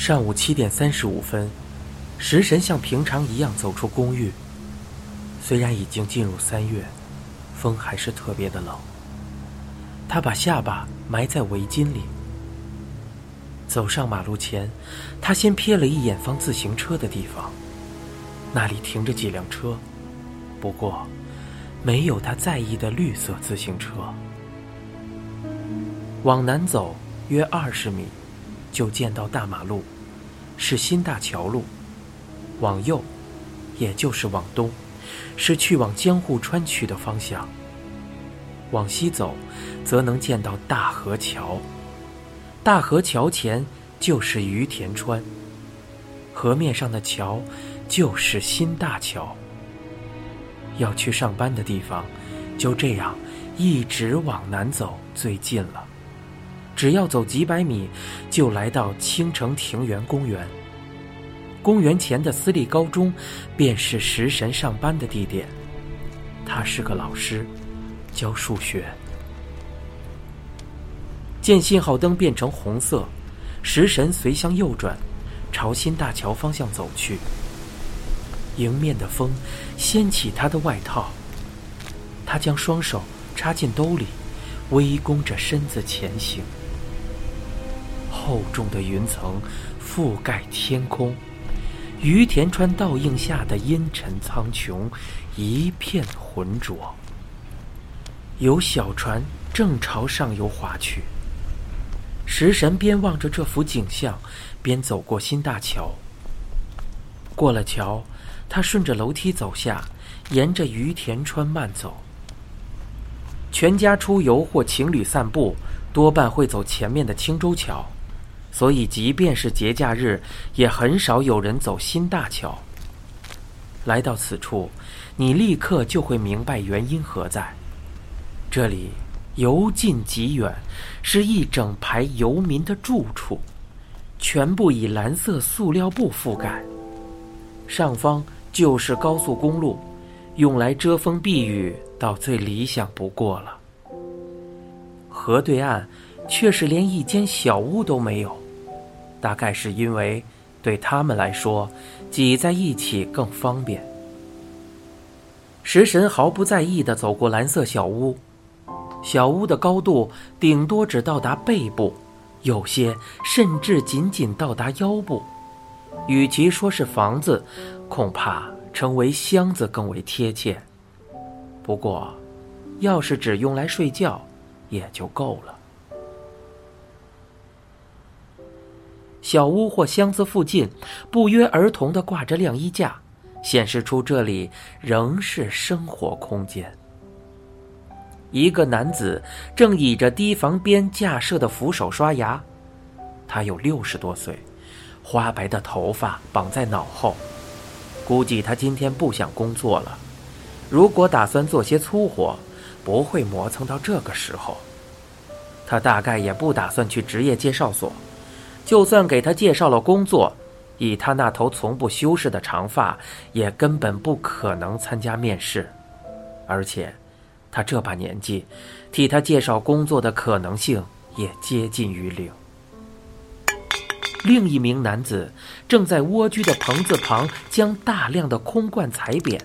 上午七点三十五分，食神像平常一样走出公寓。虽然已经进入三月，风还是特别的冷。他把下巴埋在围巾里，走上马路前，他先瞥了一眼放自行车的地方，那里停着几辆车，不过没有他在意的绿色自行车。往南走约二十米。就见到大马路，是新大桥路；往右，也就是往东，是去往江户川区的方向。往西走，则能见到大河桥。大河桥前就是于田川，河面上的桥就是新大桥。要去上班的地方，就这样一直往南走，最近了。只要走几百米，就来到青城庭园公园。公园前的私立高中，便是食神上班的地点。他是个老师，教数学。见信号灯变成红色，食神随向右转，朝新大桥方向走去。迎面的风掀起他的外套，他将双手插进兜里，微弓着身子前行。厚重的云层覆盖天空，于田川倒映下的阴沉苍穹一片浑浊。有小船正朝上游划去。食神边望着这幅景象，边走过新大桥。过了桥，他顺着楼梯走下，沿着于田川慢走。全家出游或情侣散步，多半会走前面的青州桥。所以，即便是节假日，也很少有人走新大桥。来到此处，你立刻就会明白原因何在。这里由近及远，是一整排游民的住处，全部以蓝色塑料布覆盖。上方就是高速公路，用来遮风避雨，到最理想不过了。河对岸。却是连一间小屋都没有，大概是因为对他们来说，挤在一起更方便。食神毫不在意地走过蓝色小屋，小屋的高度顶多只到达背部，有些甚至仅仅到达腰部。与其说是房子，恐怕称为箱子更为贴切。不过，要是只用来睡觉，也就够了。小屋或箱子附近，不约而同地挂着晾衣架，显示出这里仍是生活空间。一个男子正倚着堤防边架设的扶手刷牙，他有六十多岁，花白的头发绑在脑后，估计他今天不想工作了。如果打算做些粗活，不会磨蹭到这个时候。他大概也不打算去职业介绍所。就算给他介绍了工作，以他那头从不修饰的长发，也根本不可能参加面试。而且，他这把年纪，替他介绍工作的可能性也接近于零。另一名男子正在蜗居的棚子旁将大量的空罐踩扁。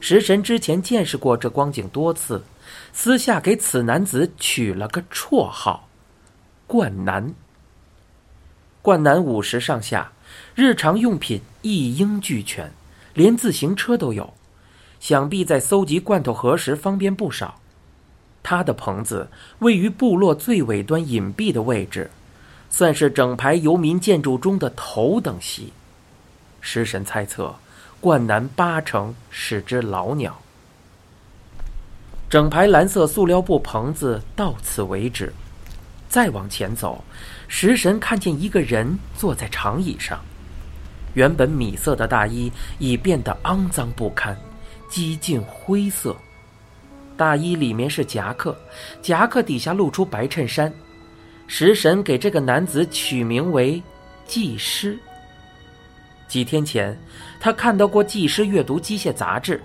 食神之前见识过这光景多次，私下给此男子取了个绰号“罐男”。冠南五十上下，日常用品一应俱全，连自行车都有，想必在搜集罐头盒时方便不少。他的棚子位于部落最尾端隐蔽的位置，算是整排游民建筑中的头等席。食神猜测，冠南八成是只老鸟。整排蓝色塑料布棚子到此为止。再往前走，食神看见一个人坐在长椅上，原本米色的大衣已变得肮脏不堪，几近灰色。大衣里面是夹克，夹克底下露出白衬衫。食神给这个男子取名为“技师”。几天前，他看到过技师阅读机械杂志。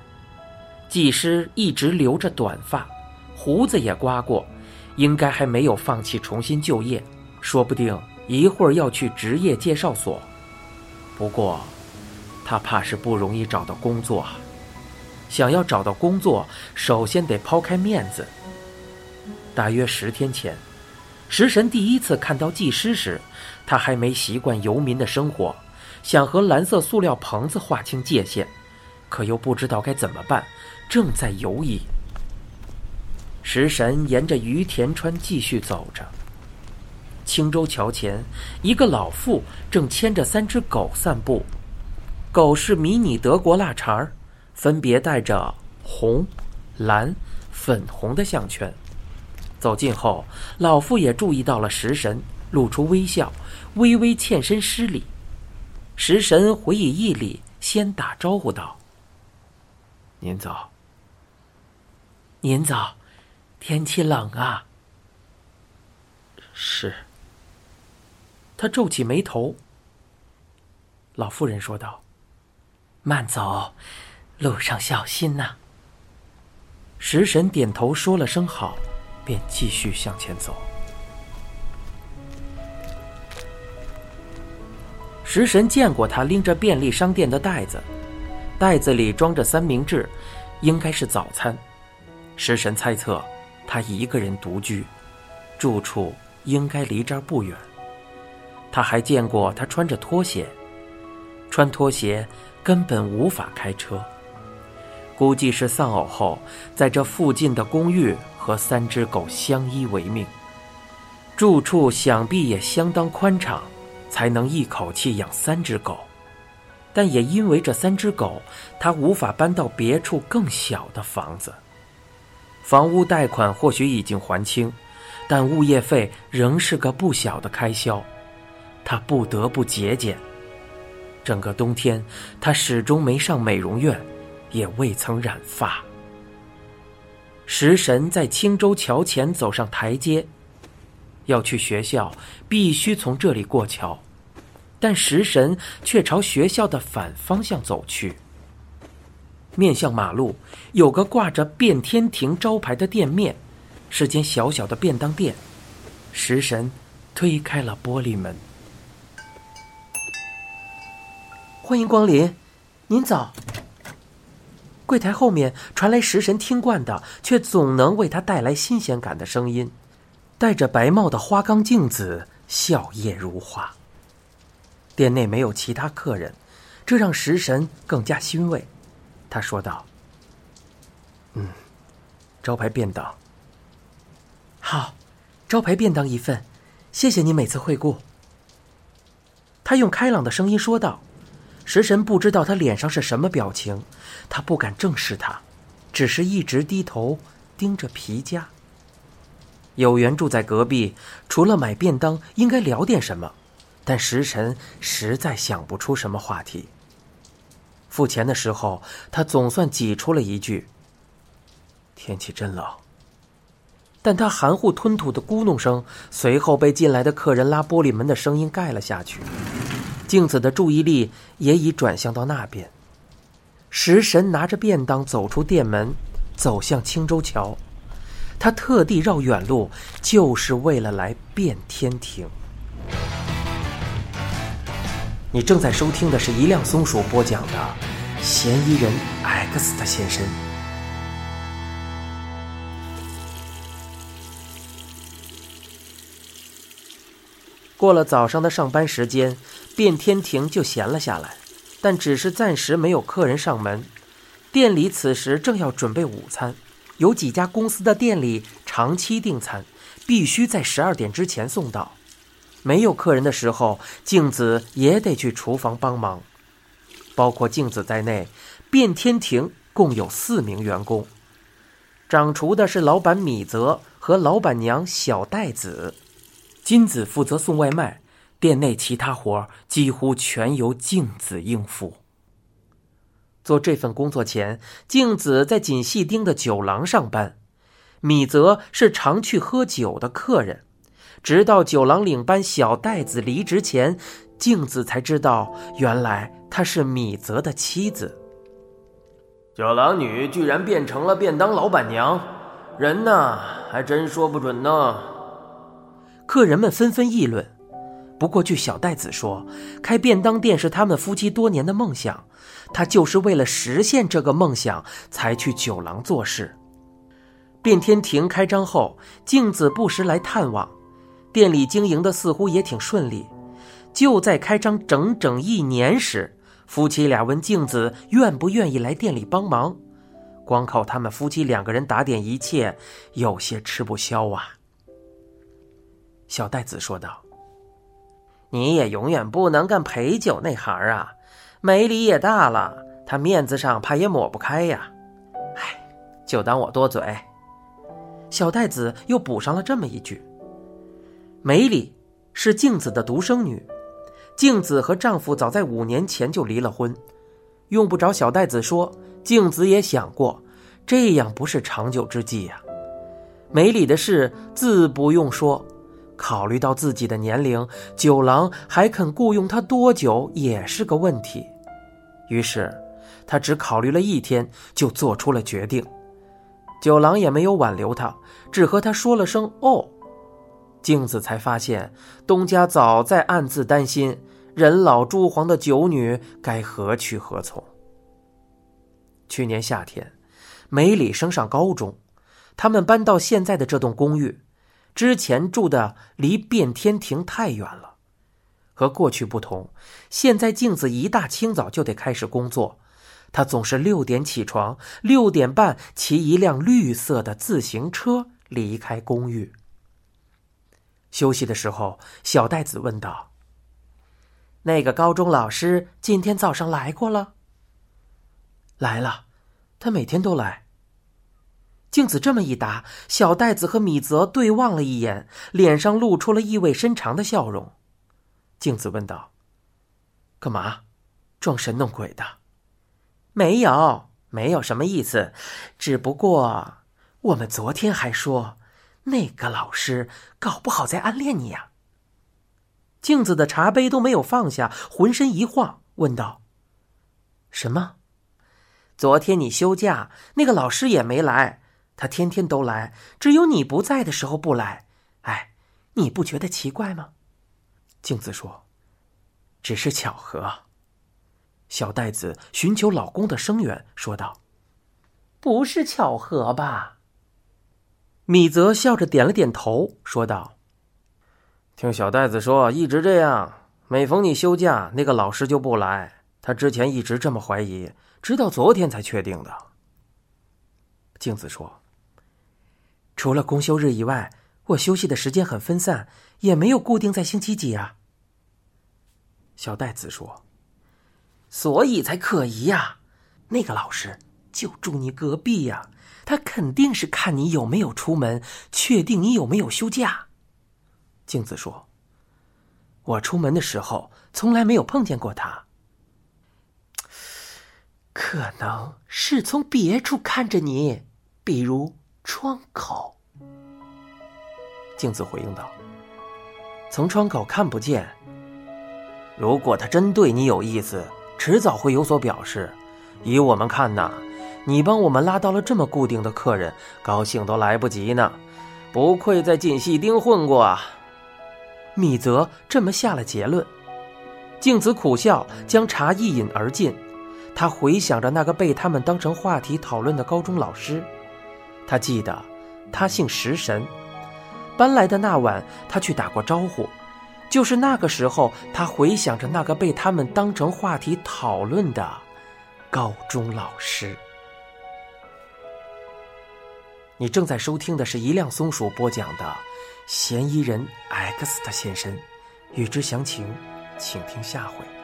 技师一直留着短发，胡子也刮过。应该还没有放弃重新就业，说不定一会儿要去职业介绍所。不过，他怕是不容易找到工作。想要找到工作，首先得抛开面子。大约十天前，食神第一次看到技师时，他还没习惯游民的生活，想和蓝色塑料棚子划清界限，可又不知道该怎么办，正在犹疑。食神沿着于田川继续走着。青州桥前，一个老妇正牵着三只狗散步，狗是迷你德国腊肠。分别带着红、蓝、粉红的项圈。走近后，老妇也注意到了食神，露出微笑，微微欠身施礼。食神回以一礼，先打招呼道：“您早。”“您早。”“天气冷啊。”“是。”他皱起眉头。老妇人说道：“慢走。”路上小心呐！食神点头说了声好，便继续向前走。食神见过他拎着便利商店的袋子，袋子里装着三明治，应该是早餐。食神猜测他一个人独居，住处应该离这儿不远。他还见过他穿着拖鞋，穿拖鞋根本无法开车。估计是丧偶后，在这附近的公寓和三只狗相依为命，住处想必也相当宽敞，才能一口气养三只狗。但也因为这三只狗，他无法搬到别处更小的房子。房屋贷款或许已经还清，但物业费仍是个不小的开销，他不得不节俭。整个冬天，他始终没上美容院。也未曾染发。食神在青州桥前走上台阶，要去学校，必须从这里过桥，但食神却朝学校的反方向走去。面向马路，有个挂着“变天庭”招牌的店面，是间小小的便当店。食神推开了玻璃门，欢迎光临，您早。柜台后面传来食神听惯的，却总能为他带来新鲜感的声音。戴着白帽的花岗镜子笑靥如花。店内没有其他客人，这让食神更加欣慰。他说道：“嗯，招牌便当。好，招牌便当一份，谢谢你每次惠顾。”他用开朗的声音说道。食神不知道他脸上是什么表情，他不敢正视他，只是一直低头盯着皮夹。有缘住在隔壁，除了买便当，应该聊点什么，但食神实在想不出什么话题。付钱的时候，他总算挤出了一句：“天气真冷。”但他含糊吞吐的咕哝声，随后被进来的客人拉玻璃门的声音盖了下去。镜子的注意力也已转向到那边。食神拿着便当走出店门，走向青州桥。他特地绕远路，就是为了来变天庭。你正在收听的是一辆松鼠播讲的《嫌疑人 X 的现身》。过了早上的上班时间，变天庭就闲了下来，但只是暂时没有客人上门。店里此时正要准备午餐，有几家公司的店里长期订餐，必须在十二点之前送到。没有客人的时候，镜子也得去厨房帮忙。包括镜子在内，变天庭共有四名员工，掌厨的是老板米泽和老板娘小袋子。金子负责送外卖，店内其他活几乎全由静子应付。做这份工作前，静子在锦细町的酒廊上班，米泽是常去喝酒的客人。直到九郎领班小袋子离职前，镜子才知道，原来她是米泽的妻子。九郎女居然变成了便当老板娘，人呢，还真说不准呢。客人们纷纷议论，不过据小袋子说，开便当店是他们夫妻多年的梦想，他就是为了实现这个梦想才去九郎做事。变天亭开张后，镜子不时来探望，店里经营的似乎也挺顺利。就在开张整整一年时，夫妻俩问镜子愿不愿意来店里帮忙。光靠他们夫妻两个人打点一切，有些吃不消啊。小袋子说道：“你也永远不能干陪酒那行啊，梅里也大了，他面子上怕也抹不开呀。”哎，就当我多嘴。小袋子又补上了这么一句：“梅里是镜子的独生女，镜子和丈夫早在五年前就离了婚，用不着小袋子说。”镜子也想过，这样不是长久之计呀。梅里的事自不用说，考虑到自己的年龄，九郎还肯雇佣他多久也是个问题。于是，他只考虑了一天，就做出了决定。九郎也没有挽留他，只和他说了声“哦”。镜子才发现，东家早在暗自担心，人老珠黄的九女该何去何从。去年夏天，梅里升上高中，他们搬到现在的这栋公寓。之前住的离变天亭太远了。和过去不同，现在镜子一大清早就得开始工作。他总是六点起床，六点半骑一辆绿色的自行车离开公寓。休息的时候，小袋子问道：“那个高中老师今天早上来过了？”来了，他每天都来。镜子这么一答，小袋子和米泽对望了一眼，脸上露出了意味深长的笑容。镜子问道：“干嘛？装神弄鬼的？”“没有，没有什么意思，只不过我们昨天还说，那个老师搞不好在暗恋你呀。”镜子的茶杯都没有放下，浑身一晃，问道：“什么？”昨天你休假，那个老师也没来。他天天都来，只有你不在的时候不来。哎，你不觉得奇怪吗？镜子说：“只是巧合。”小袋子寻求老公的声援，说道：“不是巧合吧？”米泽笑着点了点头，说道：“听小袋子说，一直这样。每逢你休假，那个老师就不来。他之前一直这么怀疑。”直到昨天才确定的。镜子说：“除了公休日以外，我休息的时间很分散，也没有固定在星期几啊。”小袋子说：“所以才可疑呀，那个老师就住你隔壁呀，他肯定是看你有没有出门，确定你有没有休假。”镜子说：“我出门的时候从来没有碰见过他。”可能是从别处看着你，比如窗口。镜子回应道：“从窗口看不见。如果他真对你有意思，迟早会有所表示。以我们看呐，你帮我们拉到了这么固定的客人，高兴都来不及呢。不愧在锦戏町混过啊。”米泽这么下了结论。镜子苦笑，将茶一饮而尽。他回想着那个被他们当成话题讨论的高中老师，他记得，他姓食神。搬来的那晚，他去打过招呼，就是那个时候，他回想着那个被他们当成话题讨论的高中老师。你正在收听的是一辆松鼠播讲的《嫌疑人 X 的现身》，欲知详情，请听下回。